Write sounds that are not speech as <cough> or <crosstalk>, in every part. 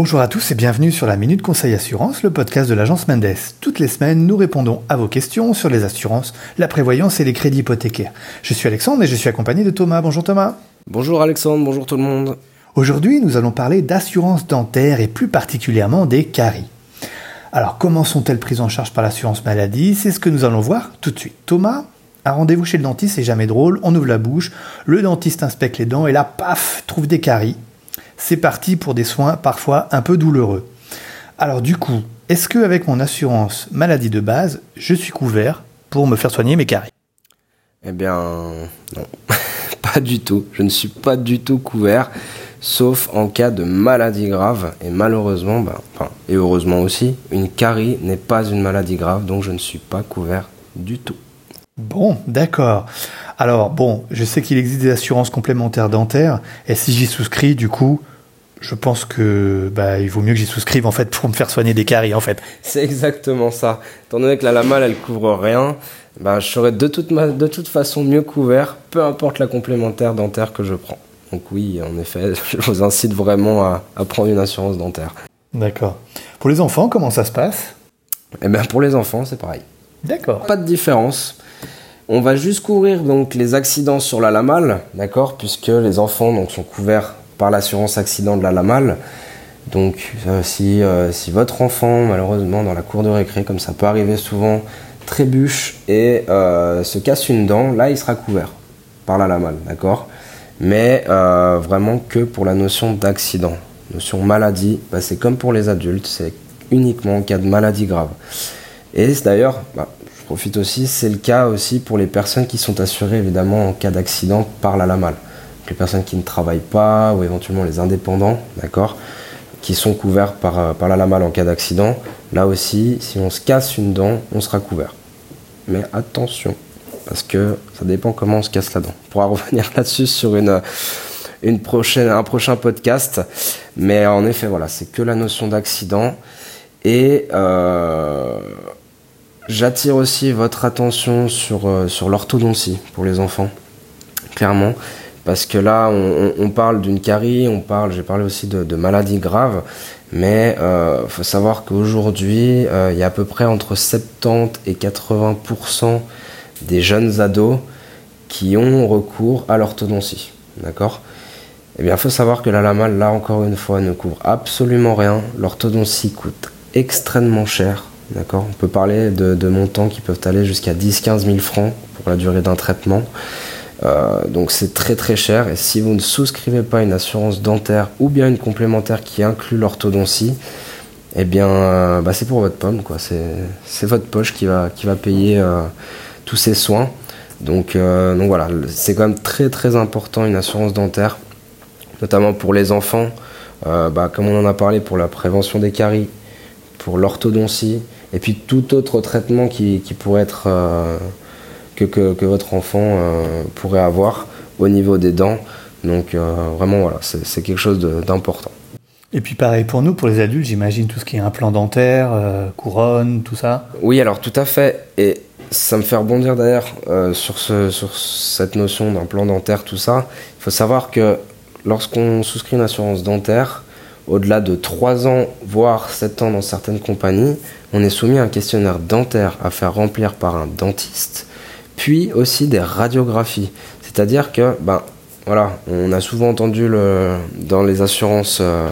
Bonjour à tous et bienvenue sur la Minute Conseil Assurance, le podcast de l'agence Mendes. Toutes les semaines, nous répondons à vos questions sur les assurances, la prévoyance et les crédits hypothécaires. Je suis Alexandre et je suis accompagné de Thomas. Bonjour Thomas. Bonjour Alexandre, bonjour tout le monde. Aujourd'hui, nous allons parler d'assurance dentaire et plus particulièrement des caries. Alors, comment sont-elles prises en charge par l'assurance maladie? C'est ce que nous allons voir tout de suite. Thomas, un rendez-vous chez le dentiste, c'est jamais drôle. On ouvre la bouche, le dentiste inspecte les dents et là, paf, trouve des caries c'est parti pour des soins parfois un peu douloureux. Alors du coup, est-ce que avec mon assurance maladie de base, je suis couvert pour me faire soigner mes caries? Eh bien, non, <laughs> pas du tout. Je ne suis pas du tout couvert, sauf en cas de maladie grave. Et malheureusement, ben, et heureusement aussi, une carie n'est pas une maladie grave, donc je ne suis pas couvert du tout. Bon, d'accord. Alors, bon, je sais qu'il existe des assurances complémentaires dentaires, et si j'y souscris, du coup, je pense que bah, il vaut mieux que j'y souscrive en fait pour me faire soigner des caries en fait. C'est exactement ça. Étant donné que la lamal elle couvre rien, bah, je serai de toute, de toute façon mieux couvert, peu importe la complémentaire dentaire que je prends. Donc oui, en effet, <laughs> je vous incite vraiment à, à prendre une assurance dentaire. D'accord. Pour les enfants, comment ça se passe? Eh bien pour les enfants, c'est pareil. D'accord. Pas de différence. On va juste couvrir donc les accidents sur la lamal, d'accord, puisque les enfants donc sont couverts par l'assurance accident de la lamal. Donc euh, si, euh, si votre enfant malheureusement dans la cour de récré, comme ça peut arriver souvent, trébuche et euh, se casse une dent, là il sera couvert par la lamal, d'accord Mais vraiment que pour la notion d'accident. Notion maladie, bah, c'est comme pour les adultes, c'est uniquement en cas de maladie grave. Et d'ailleurs, bah, profite aussi, c'est le cas aussi pour les personnes qui sont assurées évidemment en cas d'accident par la LAMAL. les personnes qui ne travaillent pas ou éventuellement les indépendants, d'accord, qui sont couverts par, euh, par la LAMAL en cas d'accident. Là aussi, si on se casse une dent, on sera couvert. Mais attention, parce que ça dépend comment on se casse la dent. On pourra <laughs> revenir là-dessus sur une, une prochaine, un prochain podcast. Mais en effet, voilà, c'est que la notion d'accident. Et euh, J'attire aussi votre attention sur, euh, sur l'orthodontie pour les enfants, clairement. Parce que là, on, parle d'une carie, on parle, j'ai parlé aussi de, maladies graves, mais il euh, faut savoir qu'aujourd'hui, euh, il y a à peu près entre 70 et 80% des jeunes ados qui ont recours à l'orthodontie. D'accord? Eh bien, il faut savoir que la LAMAL, là encore une fois, ne couvre absolument rien. L'orthodontie coûte extrêmement cher On peut parler de, montants qui peuvent aller jusqu'à 10-15 000 francs pour la durée d'un traitement. Euh, donc c'est très très cher et si vous ne souscrivez pas une assurance dentaire ou bien une complémentaire qui inclut l'orthodontie, eh bien euh, bah, c'est pour votre pomme. C'est votre poche qui va, qui va payer euh, tous ces soins. Donc, donc voilà, c'est quand même très très important une assurance dentaire, notamment pour les enfants. Bah, comme on en a parlé pour la prévention des caries, pour l'orthodontie, et puis tout autre traitement qui, pourrait être euh, que, que, votre enfant euh, pourrait avoir au niveau des dents. Donc euh, vraiment voilà, c'est quelque chose d'important. Et puis pareil pour nous, pour les adultes, j'imagine tout ce qui est implant dentaire, couronne, tout ça. Oui, alors tout à fait. Et ça me fait rebondir d'ailleurs sur, ce, sur cette notion d'implant dentaire, tout ça. Il faut savoir que lorsqu'on souscrit une assurance dentaire, au-delà de 3 ans, voire 7 ans dans certaines compagnies, on est soumis à un questionnaire dentaire à faire remplir par un dentiste, puis aussi des radiographies. C'est-à-dire que, ben, voilà, on a souvent entendu dans les assurances euh,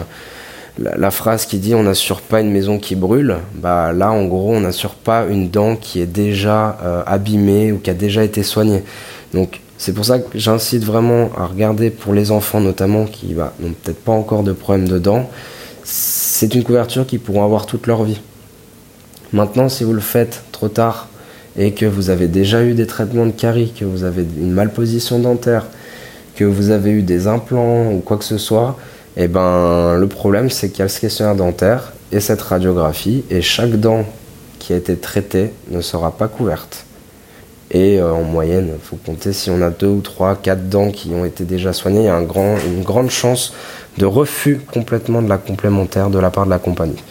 la, phrase qui dit on n'assure pas une maison qui brûle. Bah là, en gros, on n'assure pas une dent qui est déjà euh, abîmée ou qui a déjà été soignée. Donc, c'est pour ça que j'incite vraiment à regarder pour les enfants notamment qui bah, n'ont peut-être pas encore de problème de dents. C'est une couverture qu'ils pourront avoir toute leur vie. Maintenant, si vous le faites trop tard et que vous avez déjà eu des traitements de carie, que vous avez une malposition dentaire, que vous avez eu des implants ou quoi que ce soit, eh ben, le problème c'est qu'il y a ce questionnaire dentaire et cette radiographie et chaque dent qui a été traitée ne sera pas couverte. Et euh, en moyenne, il faut compter si on a deux ou trois, quatre dents qui ont été déjà soignées, il y a une grande chance de refus complètement de la complémentaire de la part de la compagnie.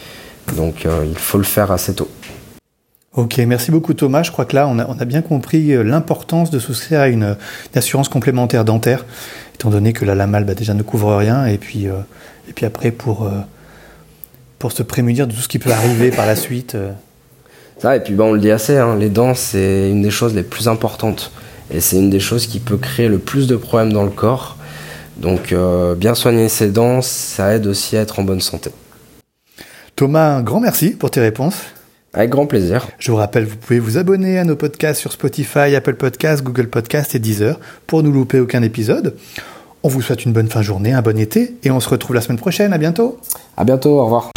Donc euh, il faut le faire assez tôt. Ok, merci beaucoup Thomas. Je crois que là, on a, bien compris euh, l'importance de souscrire à une, assurance complémentaire dentaire, étant donné que la LAMAL bah, déjà ne couvre rien, et puis, et puis après pour, pour se prémunir de tout ce qui peut arriver par la suite. Ça, et puis bah, on le dit assez, hein, les dents c'est une des choses les plus importantes. Et c'est une des choses qui peut créer le plus de problèmes dans le corps. Donc euh, bien soigner ses dents, ça aide aussi à être en bonne santé. Thomas, un grand merci pour tes réponses. Avec grand plaisir. Je vous rappelle, vous pouvez vous abonner à nos podcasts sur Spotify, Apple Podcasts, Google Podcasts et Deezer pour ne louper aucun épisode. On vous souhaite une bonne fin de journée, un bon été et on se retrouve la semaine prochaine. À bientôt. À bientôt, au revoir.